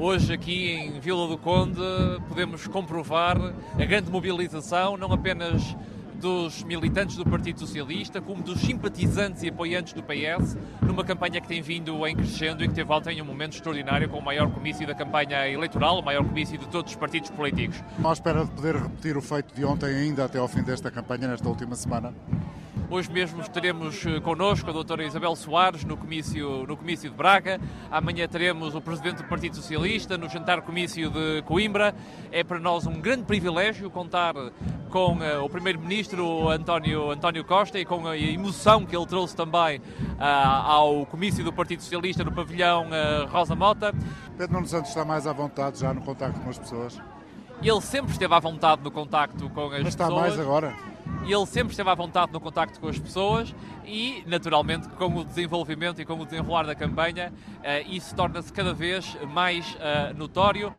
Hoje, aqui em Vila do Conde, podemos comprovar a grande mobilização, não apenas dos militantes do Partido Socialista, como dos simpatizantes e apoiantes do PS, numa campanha que tem vindo em crescendo e que teve ontem um momento extraordinário com o maior comício da campanha eleitoral, o maior comício de todos os partidos políticos. À espera de poder repetir o feito de ontem ainda até ao fim desta campanha, nesta última semana? Hoje mesmo teremos eh, connosco a doutora Isabel Soares no comício, no comício de Braga. Amanhã teremos o presidente do Partido Socialista no jantar comício de Coimbra. É para nós um grande privilégio contar com uh, o primeiro-ministro António, António Costa e com a emoção que ele trouxe também uh, ao comício do Partido Socialista no pavilhão uh, Rosa Mota. Pedro Nuno Santos está mais à vontade já no contacto com as pessoas? Ele sempre esteve à vontade no contacto com as Mas está pessoas. mais agora? Ele sempre esteve à vontade no contacto com as pessoas e, naturalmente, com o desenvolvimento e com o desenrolar da campanha, isso torna-se cada vez mais notório.